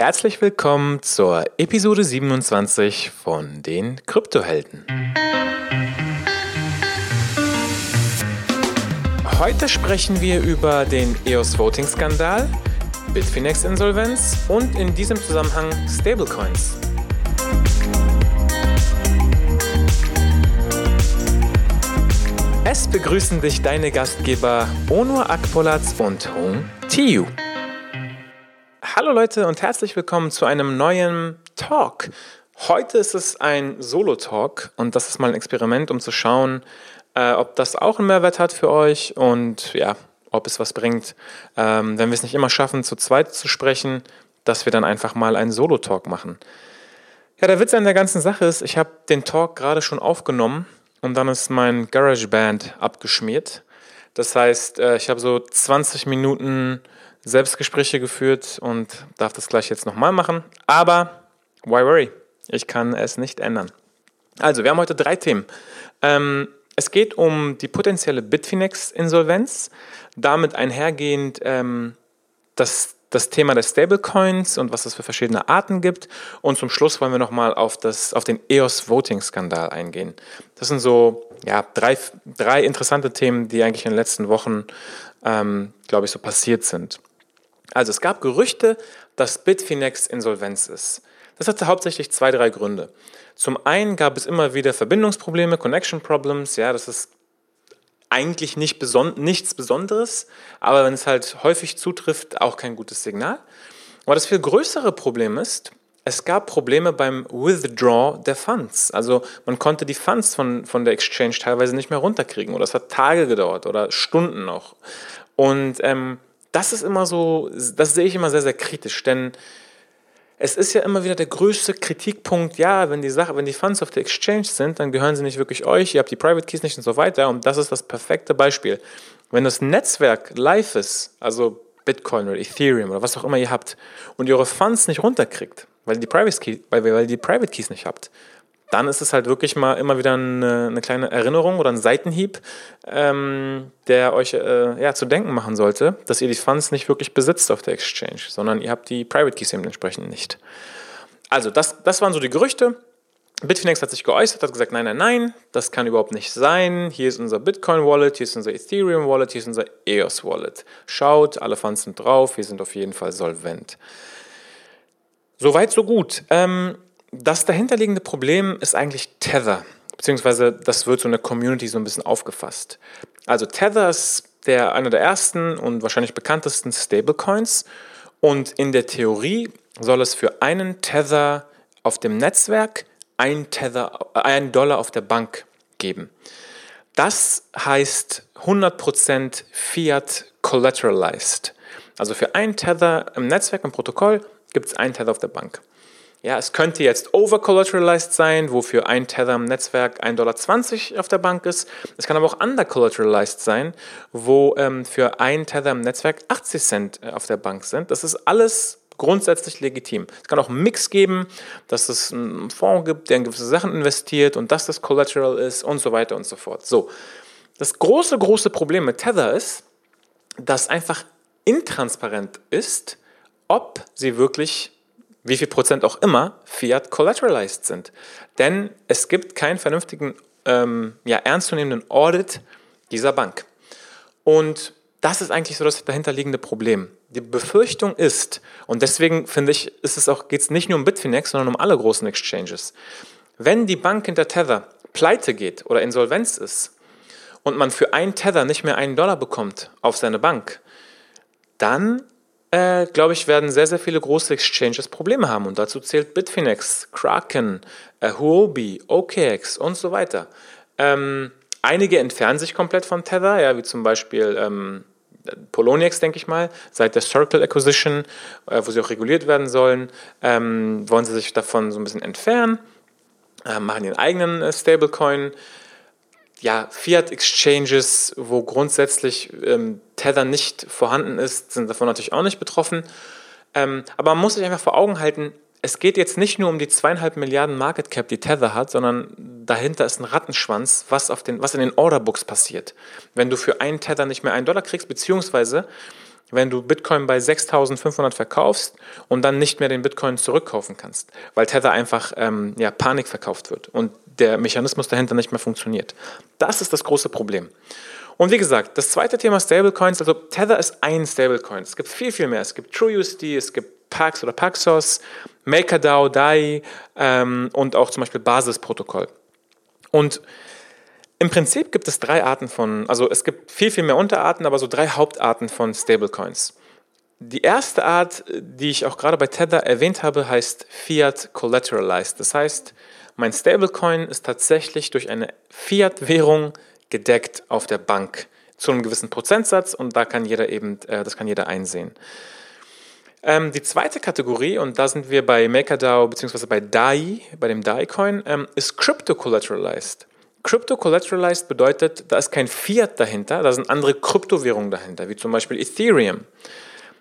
herzlich willkommen zur Episode 27 von den Kryptohelden. Heute sprechen wir über den EOS Voting Skandal, Bitfinex Insolvenz und in diesem Zusammenhang Stablecoins. Es begrüßen dich deine Gastgeber Onur Akpolatz und Hong Tiu. Hallo Leute und herzlich willkommen zu einem neuen Talk. Heute ist es ein Solo-Talk und das ist mal ein Experiment, um zu schauen, äh, ob das auch einen Mehrwert hat für euch und ja, ob es was bringt, ähm, wenn wir es nicht immer schaffen, zu zweit zu sprechen, dass wir dann einfach mal einen Solo-Talk machen. Ja, der Witz an der ganzen Sache ist, ich habe den Talk gerade schon aufgenommen und dann ist mein GarageBand abgeschmiert. Das heißt, äh, ich habe so 20 Minuten Selbstgespräche geführt und darf das gleich jetzt nochmal machen. Aber, why worry? Ich kann es nicht ändern. Also, wir haben heute drei Themen. Ähm, es geht um die potenzielle Bitfinex-Insolvenz, damit einhergehend ähm, das das Thema der Stablecoins und was es für verschiedene Arten gibt. Und zum Schluss wollen wir nochmal auf, auf den EOS-Voting-Skandal eingehen. Das sind so ja, drei, drei interessante Themen, die eigentlich in den letzten Wochen, ähm, glaube ich, so passiert sind. Also es gab Gerüchte, dass Bitfinex Insolvenz ist. Das hatte hauptsächlich zwei, drei Gründe. Zum einen gab es immer wieder Verbindungsprobleme, Connection Problems, ja, das ist eigentlich nicht beson nichts Besonderes, aber wenn es halt häufig zutrifft, auch kein gutes Signal. Aber das viel größere Problem ist, es gab Probleme beim Withdraw der Funds. Also man konnte die Funds von, von der Exchange teilweise nicht mehr runterkriegen oder es hat Tage gedauert oder Stunden noch. Und ähm, das ist immer so, das sehe ich immer sehr, sehr kritisch, denn es ist ja immer wieder der größte Kritikpunkt, ja, wenn die Sache, wenn die Funds auf der Exchange sind, dann gehören sie nicht wirklich euch, ihr habt die Private Keys nicht und so weiter. Und das ist das perfekte Beispiel. Wenn das Netzwerk live ist, also Bitcoin oder Ethereum oder was auch immer ihr habt, und ihr eure Funds nicht runterkriegt, weil die Private, Key, weil, weil ihr die Private Keys nicht habt, dann ist es halt wirklich mal immer wieder eine, eine kleine Erinnerung oder ein Seitenhieb, ähm, der euch äh, ja, zu denken machen sollte, dass ihr die Funds nicht wirklich besitzt auf der Exchange, sondern ihr habt die Private Keys eben entsprechend nicht. Also das, das waren so die Gerüchte. Bitfinex hat sich geäußert, hat gesagt, nein, nein, nein, das kann überhaupt nicht sein. Hier ist unser Bitcoin-Wallet, hier ist unser Ethereum-Wallet, hier ist unser EOS-Wallet. Schaut, alle Funds sind drauf, wir sind auf jeden Fall solvent. Soweit, so gut. Ähm, das dahinterliegende Problem ist eigentlich Tether, beziehungsweise das wird so in der Community so ein bisschen aufgefasst. Also Tether ist der, einer der ersten und wahrscheinlich bekanntesten Stablecoins und in der Theorie soll es für einen Tether auf dem Netzwerk ein Tether, äh, ein Dollar auf der Bank geben. Das heißt 100% Fiat collateralized. Also für ein Tether im Netzwerk, im Protokoll, gibt es einen Tether auf der Bank. Ja, es könnte jetzt over-collateralized sein, wofür ein Tether im Netzwerk 1,20 Dollar auf der Bank ist. Es kann aber auch under-collateralized sein, wo ähm, für ein Tether im Netzwerk 80 Cent äh, auf der Bank sind. Das ist alles grundsätzlich legitim. Es kann auch einen Mix geben, dass es einen Fonds gibt, der in gewisse Sachen investiert und dass das Collateral ist und so weiter und so fort. So, das große, große Problem mit Tether ist, dass einfach intransparent ist, ob sie wirklich wie viel Prozent auch immer, Fiat collateralized sind. Denn es gibt keinen vernünftigen, ähm, ja, ernstzunehmenden Audit dieser Bank. Und das ist eigentlich so das dahinterliegende Problem. Die Befürchtung ist, und deswegen finde ich, ist es auch, geht es nicht nur um Bitfinex, sondern um alle großen Exchanges. Wenn die Bank hinter Tether pleite geht oder Insolvenz ist und man für einen Tether nicht mehr einen Dollar bekommt auf seine Bank, dann äh, glaube ich, werden sehr, sehr viele große Exchanges Probleme haben. Und dazu zählt Bitfinex, Kraken, äh, Huobi, OKX und so weiter. Ähm, einige entfernen sich komplett von Tether, ja, wie zum Beispiel ähm, Poloniex, denke ich mal, seit der Circle Acquisition, äh, wo sie auch reguliert werden sollen, ähm, wollen sie sich davon so ein bisschen entfernen, äh, machen ihren eigenen äh, Stablecoin ja, Fiat-Exchanges, wo grundsätzlich ähm, Tether nicht vorhanden ist, sind davon natürlich auch nicht betroffen. Ähm, aber man muss sich einfach vor Augen halten, es geht jetzt nicht nur um die zweieinhalb Milliarden Market Cap, die Tether hat, sondern dahinter ist ein Rattenschwanz, was, auf den, was in den Orderbooks passiert. Wenn du für einen Tether nicht mehr einen Dollar kriegst, beziehungsweise wenn du Bitcoin bei 6500 verkaufst und dann nicht mehr den Bitcoin zurückkaufen kannst, weil Tether einfach ähm, ja, Panik verkauft wird und der Mechanismus dahinter nicht mehr funktioniert. Das ist das große Problem. Und wie gesagt, das zweite Thema Stablecoins, also Tether ist ein Stablecoin. Es gibt viel, viel mehr. Es gibt TrueUSD, es gibt Pax oder Paxos, MakerDAO, DAI ähm, und auch zum Beispiel Basisprotokoll. Und im Prinzip gibt es drei Arten von, also es gibt viel, viel mehr Unterarten, aber so drei Hauptarten von Stablecoins. Die erste Art, die ich auch gerade bei Tether erwähnt habe, heißt Fiat Collateralized. Das heißt, mein Stablecoin ist tatsächlich durch eine Fiat-Währung gedeckt auf der Bank zu einem gewissen Prozentsatz und da kann jeder eben, äh, das kann jeder einsehen. Ähm, die zweite Kategorie, und da sind wir bei MakerDAO bzw. bei DAI, bei dem DAI-Coin, ähm, ist Crypto Collateralized. Crypto Collateralized bedeutet, da ist kein Fiat dahinter, da sind andere Kryptowährungen dahinter, wie zum Beispiel Ethereum.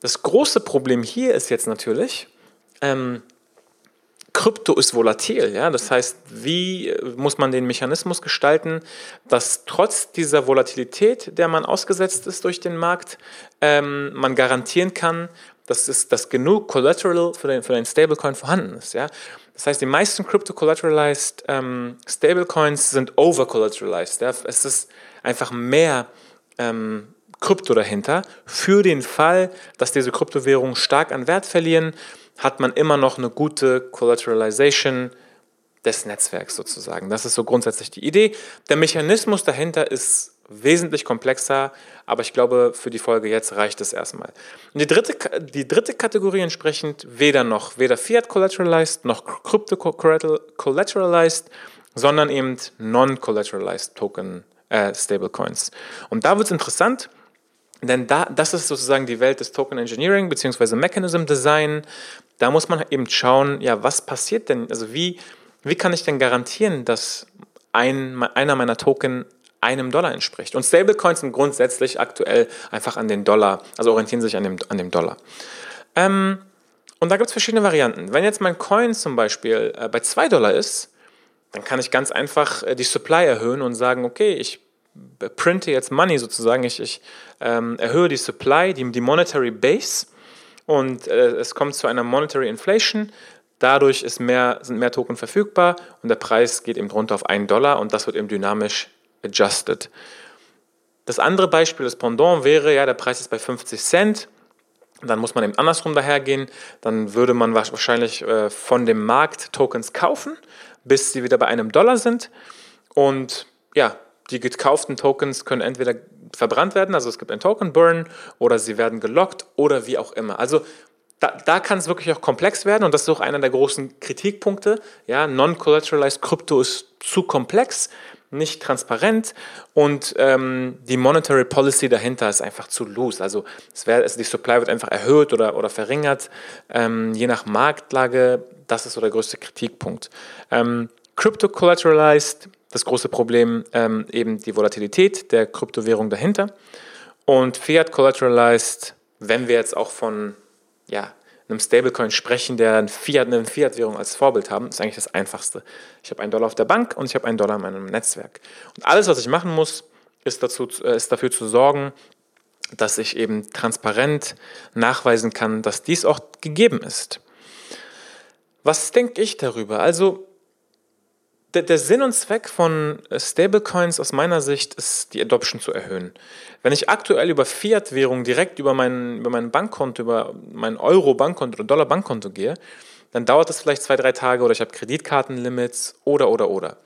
Das große Problem hier ist jetzt natürlich, ähm, Krypto ist volatil, ja. Das heißt, wie muss man den Mechanismus gestalten, dass trotz dieser Volatilität, der man ausgesetzt ist durch den Markt, ähm, man garantieren kann, dass, es, dass genug Collateral für den, für den Stablecoin vorhanden ist, ja. Das heißt, die meisten Crypto-Collateralized ähm, Stablecoins sind over-collateralized. Ja? Es ist einfach mehr ähm, Krypto dahinter. Für den Fall, dass diese Kryptowährungen stark an Wert verlieren, hat man immer noch eine gute Collateralization des Netzwerks sozusagen. Das ist so grundsätzlich die Idee. Der Mechanismus dahinter ist wesentlich komplexer, aber ich glaube, für die Folge jetzt reicht es erstmal. Und die dritte, die dritte Kategorie entsprechend weder noch, weder Fiat Collateralized noch Crypto Collateralized, sondern eben Non-Collateralized Token äh, Stablecoins. Und da wird es interessant, denn da, das ist sozusagen die Welt des Token Engineering bzw. Mechanism Design. Da muss man eben schauen, ja, was passiert denn, also wie, wie kann ich denn garantieren, dass ein, einer meiner Token einem Dollar entspricht. Und Stablecoins sind grundsätzlich aktuell einfach an den Dollar, also orientieren sich an dem, an dem Dollar. Ähm, und da gibt es verschiedene Varianten. Wenn jetzt mein Coin zum Beispiel äh, bei 2 Dollar ist, dann kann ich ganz einfach äh, die Supply erhöhen und sagen, okay, ich printe jetzt Money sozusagen, ich, ich ähm, erhöhe die Supply, die, die Monetary Base und äh, es kommt zu einer Monetary Inflation. Dadurch mehr, sind mehr Token verfügbar und der Preis geht eben runter auf 1 Dollar und das wird eben dynamisch adjusted. Das andere Beispiel, das Pendant wäre, ja, der Preis ist bei 50 Cent. Dann muss man eben andersrum dahergehen. Dann würde man wahrscheinlich äh, von dem Markt Tokens kaufen, bis sie wieder bei einem Dollar sind. Und ja, die gekauften Tokens können entweder verbrannt werden, also es gibt ein Token Burn, oder sie werden gelockt oder wie auch immer. Also da, da kann es wirklich auch komplex werden und das ist auch einer der großen Kritikpunkte. Ja, Non-Collateralized Krypto ist zu komplex nicht transparent und ähm, die Monetary Policy dahinter ist einfach zu loose. Also, es wär, also die Supply wird einfach erhöht oder, oder verringert, ähm, je nach Marktlage. Das ist so der größte Kritikpunkt. Ähm, Crypto Collateralized, das große Problem, ähm, eben die Volatilität der Kryptowährung dahinter. Und Fiat Collateralized, wenn wir jetzt auch von ja, einem Stablecoin sprechen, der ein Fiat, eine Fiat-Währung als Vorbild haben, ist eigentlich das Einfachste. Ich habe einen Dollar auf der Bank und ich habe einen Dollar in meinem Netzwerk. Und alles, was ich machen muss, ist, dazu, äh, ist dafür zu sorgen, dass ich eben transparent nachweisen kann, dass dies auch gegeben ist. Was denke ich darüber? Also der, der, Sinn und Zweck von äh, Stablecoins aus meiner Sicht ist, die Adoption zu erhöhen. Wenn ich aktuell über Fiat-Währung direkt über mein, über mein Bankkonto, über mein Euro-Bankkonto oder Dollar-Bankkonto gehe, dann dauert das vielleicht zwei, drei Tage oder ich habe Kreditkartenlimits oder, oder, oder.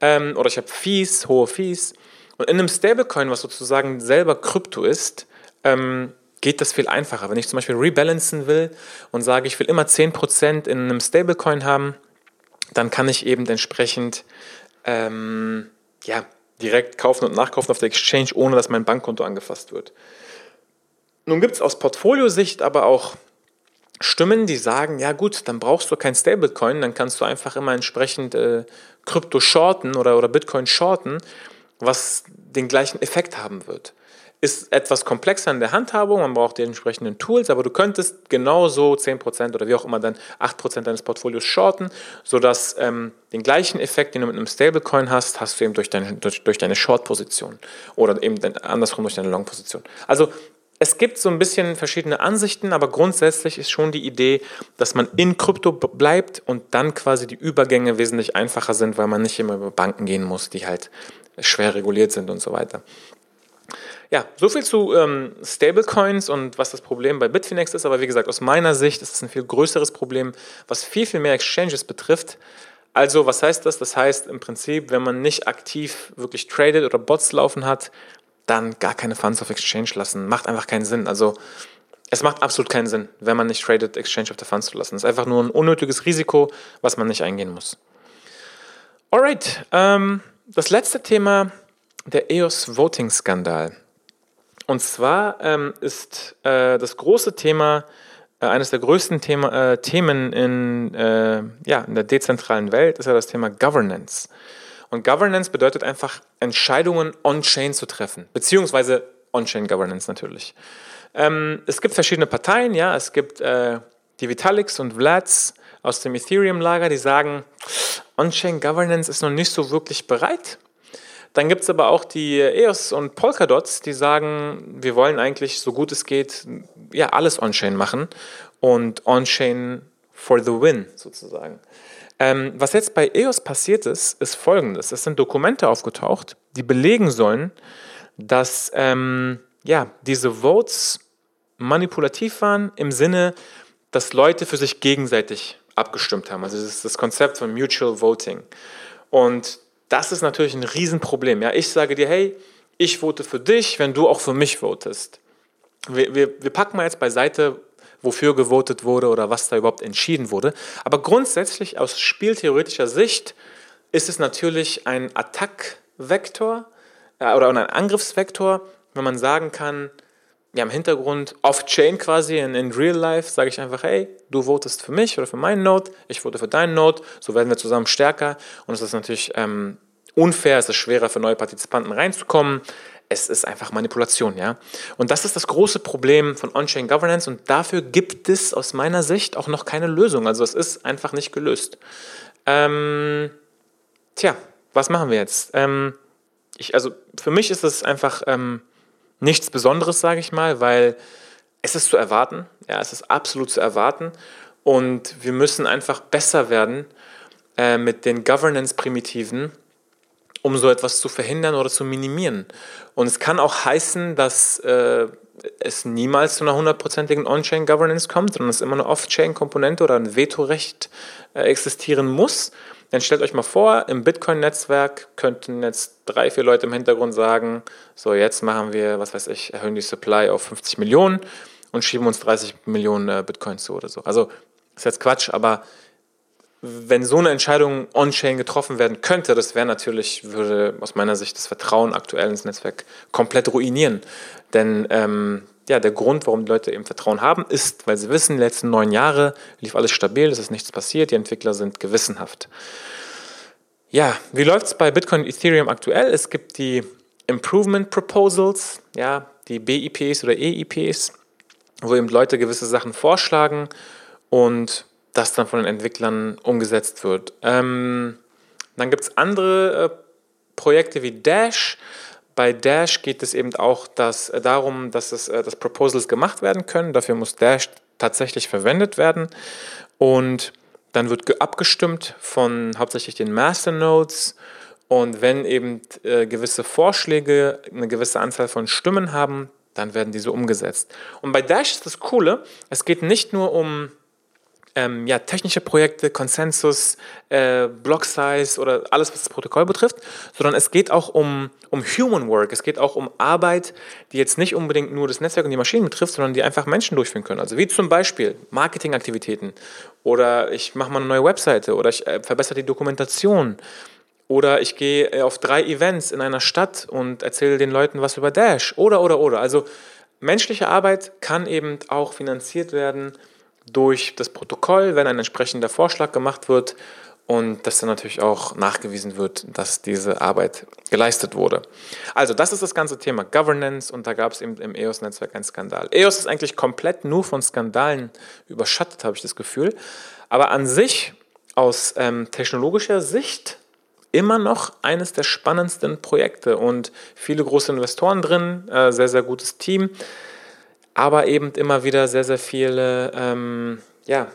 Ähm, oder ich habe Fees, hohe Fees. Und in einem Stablecoin, was sozusagen selber Krypto ist, ähm, geht das viel einfacher. Wenn ich zum Beispiel rebalancen will und sage, ich will immer 10% in einem Stablecoin haben, dann kann ich eben entsprechend ähm, ja, direkt kaufen und nachkaufen auf der Exchange, ohne dass mein Bankkonto angefasst wird. Nun gibt es aus Portfoliosicht aber auch Stimmen, die sagen, ja gut, dann brauchst du kein Stablecoin, dann kannst du einfach immer entsprechend äh, Krypto shorten oder, oder Bitcoin shorten, was den gleichen Effekt haben wird ist etwas komplexer in der Handhabung, man braucht die entsprechenden Tools, aber du könntest genauso 10% oder wie auch immer dann 8% deines Portfolios shorten, sodass ähm, den gleichen Effekt, den du mit einem Stablecoin hast, hast du eben durch deine, durch, durch deine Short-Position oder eben andersrum durch deine Long-Position. Also es gibt so ein bisschen verschiedene Ansichten, aber grundsätzlich ist schon die Idee, dass man in Krypto bleibt und dann quasi die Übergänge wesentlich einfacher sind, weil man nicht immer über Banken gehen muss, die halt schwer reguliert sind und so weiter. Ja, soviel zu ähm, Stablecoins und was das Problem bei Bitfinex ist. Aber wie gesagt, aus meiner Sicht ist es ein viel größeres Problem, was viel, viel mehr Exchanges betrifft. Also, was heißt das? Das heißt im Prinzip, wenn man nicht aktiv wirklich tradet oder Bots laufen hat, dann gar keine Funds auf Exchange lassen. Macht einfach keinen Sinn. Also, es macht absolut keinen Sinn, wenn man nicht tradet, Exchange auf der Funds zu lassen. Das ist einfach nur ein unnötiges Risiko, was man nicht eingehen muss. Alright, ähm, das letzte Thema, der EOS Voting Skandal. Und zwar ähm, ist äh, das große Thema, äh, eines der größten Thema, äh, Themen in, äh, ja, in der dezentralen Welt, ist ja das Thema Governance. Und Governance bedeutet einfach, Entscheidungen on-chain zu treffen, beziehungsweise on-chain Governance natürlich. Ähm, es gibt verschiedene Parteien, ja, es gibt äh, die Vitaliks und Vlads aus dem Ethereum-Lager, die sagen, On-Chain Governance ist noch nicht so wirklich bereit. Dann gibt es aber auch die EOS und Polkadots, die sagen, wir wollen eigentlich so gut es geht, ja, alles On-Chain machen und On-Chain for the win sozusagen. Ähm, was jetzt bei EOS passiert ist, ist folgendes. Es sind Dokumente aufgetaucht, die belegen sollen, dass ähm, ja, diese Votes manipulativ waren im Sinne, dass Leute für sich gegenseitig abgestimmt haben. Also das ist das Konzept von Mutual Voting. Und das ist natürlich ein Riesenproblem. Ja, ich sage dir, hey, ich vote für dich, wenn du auch für mich votest. Wir, wir, wir packen mal jetzt beiseite, wofür gewotet wurde oder was da überhaupt entschieden wurde. Aber grundsätzlich aus spieltheoretischer Sicht ist es natürlich ein Attackvektor äh, oder ein Angriffsvektor, wenn man sagen kann, ja, im Hintergrund, off-chain quasi, in, in real life, sage ich einfach, hey, du votest für mich oder für meinen Node, ich vote für deinen Node, so werden wir zusammen stärker. Und es ist natürlich ähm, unfair, es ist schwerer für neue Partizipanten reinzukommen. Es ist einfach Manipulation, ja. Und das ist das große Problem von On-Chain Governance und dafür gibt es aus meiner Sicht auch noch keine Lösung. Also es ist einfach nicht gelöst. Ähm, tja, was machen wir jetzt? Ähm, ich, also für mich ist es einfach ähm, nichts Besonderes, sage ich mal, weil es ist zu erwarten. Ja, es ist absolut zu erwarten. Und wir müssen einfach besser werden äh, mit den Governance-Primitiven, um so etwas zu verhindern oder zu minimieren. Und es kann auch heißen, dass äh, es niemals zu einer hundertprozentigen On-Chain-Governance kommt, sondern es immer eine Off-Chain-Komponente oder ein Vetorecht äh, existieren muss. Dann stellt euch mal vor, im Bitcoin-Netzwerk könnten jetzt drei, vier Leute im Hintergrund sagen, so jetzt machen wir, was weiß ich, erhöhen die Supply auf 50 Millionen und schieben uns 30 Millionen äh, Bitcoins zu oder so. Also ist jetzt Quatsch, aber wenn so eine Entscheidung on-chain getroffen werden könnte, das wäre natürlich, würde aus meiner Sicht das Vertrauen aktuell ins Netzwerk komplett ruinieren. Denn ähm, ja, der Grund, warum die Leute eben Vertrauen haben, ist, weil sie wissen, die letzten neun Jahre lief alles stabil, es ist nichts passiert, die Entwickler sind gewissenhaft. Ja, wie läuft es bei Bitcoin und Ethereum aktuell? Es gibt die Improvement Proposals, ja, die BIPs oder EIPs, wo eben Leute gewisse Sachen vorschlagen und das dann von den Entwicklern umgesetzt wird. Ähm, dann gibt es andere äh, Projekte wie Dash, bei Dash geht es eben auch dass, äh, darum, dass, es, äh, dass Proposals gemacht werden können. Dafür muss Dash tatsächlich verwendet werden. Und dann wird abgestimmt von hauptsächlich den Masternodes. Und wenn eben äh, gewisse Vorschläge eine gewisse Anzahl von Stimmen haben, dann werden diese umgesetzt. Und bei Dash ist das Coole, es geht nicht nur um ähm, ja, technische Projekte, Konsensus, äh, Block Size oder alles, was das Protokoll betrifft, sondern es geht auch um, um Human Work. Es geht auch um Arbeit, die jetzt nicht unbedingt nur das Netzwerk und die Maschinen betrifft, sondern die einfach Menschen durchführen können. Also wie zum Beispiel Marketingaktivitäten oder ich mache mal eine neue Webseite oder ich äh, verbessere die Dokumentation. Oder ich gehe äh, auf drei Events in einer Stadt und erzähle den Leuten was über Dash. Oder, oder, oder. Also menschliche Arbeit kann eben auch finanziert werden durch das Protokoll, wenn ein entsprechender Vorschlag gemacht wird und dass dann natürlich auch nachgewiesen wird, dass diese Arbeit geleistet wurde. Also das ist das ganze Thema Governance und da gab es eben im EOS-Netzwerk einen Skandal. EOS ist eigentlich komplett nur von Skandalen überschattet, habe ich das Gefühl. Aber an sich, aus ähm, technologischer Sicht, immer noch eines der spannendsten Projekte und viele große Investoren drin, äh, sehr, sehr gutes Team. Aber eben immer wieder sehr, sehr viele, ähm, ja,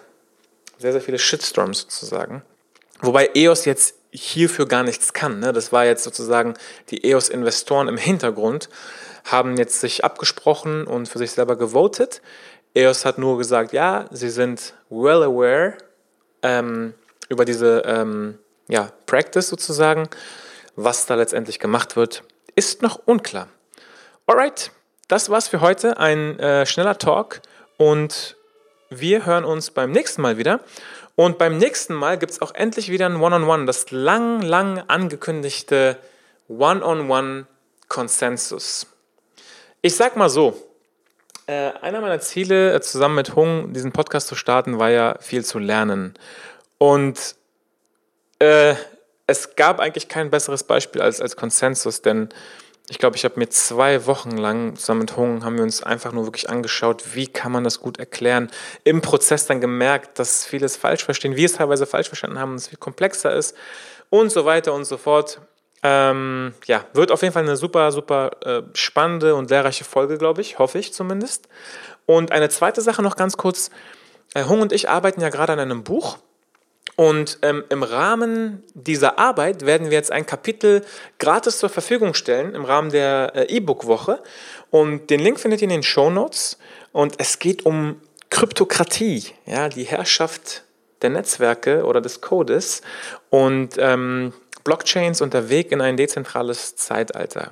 sehr, sehr viele Shitstorms sozusagen. Wobei EOS jetzt hierfür gar nichts kann. Ne? Das war jetzt sozusagen die EOS-Investoren im Hintergrund, haben jetzt sich abgesprochen und für sich selber gewotet. EOS hat nur gesagt, ja, sie sind well aware ähm, über diese ähm, ja, Practice sozusagen. Was da letztendlich gemacht wird, ist noch unklar. Alright, das war's für heute. Ein äh, schneller Talk und wir hören uns beim nächsten Mal wieder. Und beim nächsten Mal gibt es auch endlich wieder ein One-on-One, -on -One, das lang, lang angekündigte One-on-One-Konsensus. Ich sag mal so, äh, einer meiner Ziele, äh, zusammen mit Hung diesen Podcast zu starten, war ja viel zu lernen. Und äh, es gab eigentlich kein besseres Beispiel als, als Konsensus, denn ich glaube, ich habe mir zwei Wochen lang zusammen mit Hung haben wir uns einfach nur wirklich angeschaut, wie kann man das gut erklären. Im Prozess dann gemerkt, dass vieles falsch verstehen, wir es teilweise falsch verstanden haben, dass es viel komplexer ist und so weiter und so fort. Ähm, ja, wird auf jeden Fall eine super, super äh, spannende und lehrreiche Folge, glaube ich, hoffe ich zumindest. Und eine zweite Sache noch ganz kurz. Äh, Hung und ich arbeiten ja gerade an einem Buch und ähm, im Rahmen dieser Arbeit werden wir jetzt ein Kapitel gratis zur Verfügung stellen im Rahmen der äh, E-Book-Woche. Und den Link findet ihr in den Show Notes. Und es geht um Kryptokratie, ja, die Herrschaft der Netzwerke oder des Codes und ähm, Blockchains und der Weg in ein dezentrales Zeitalter.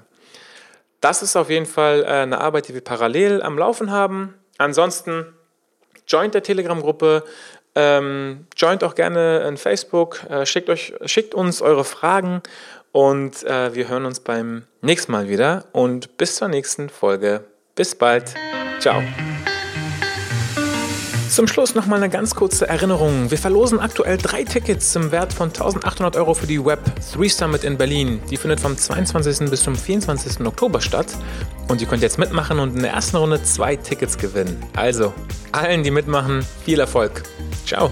Das ist auf jeden Fall äh, eine Arbeit, die wir parallel am Laufen haben. Ansonsten joint der Telegram-Gruppe, ähm, joint auch gerne in Facebook, äh, schickt, euch, schickt uns eure Fragen und äh, wir hören uns beim nächsten Mal wieder und bis zur nächsten Folge. Bis bald. Ciao. Zum Schluss nochmal eine ganz kurze Erinnerung. Wir verlosen aktuell drei Tickets im Wert von 1800 Euro für die Web3 Summit in Berlin. Die findet vom 22. bis zum 24. Oktober statt. Und ihr könnt jetzt mitmachen und in der ersten Runde zwei Tickets gewinnen. Also, allen, die mitmachen, viel Erfolg. Ciao.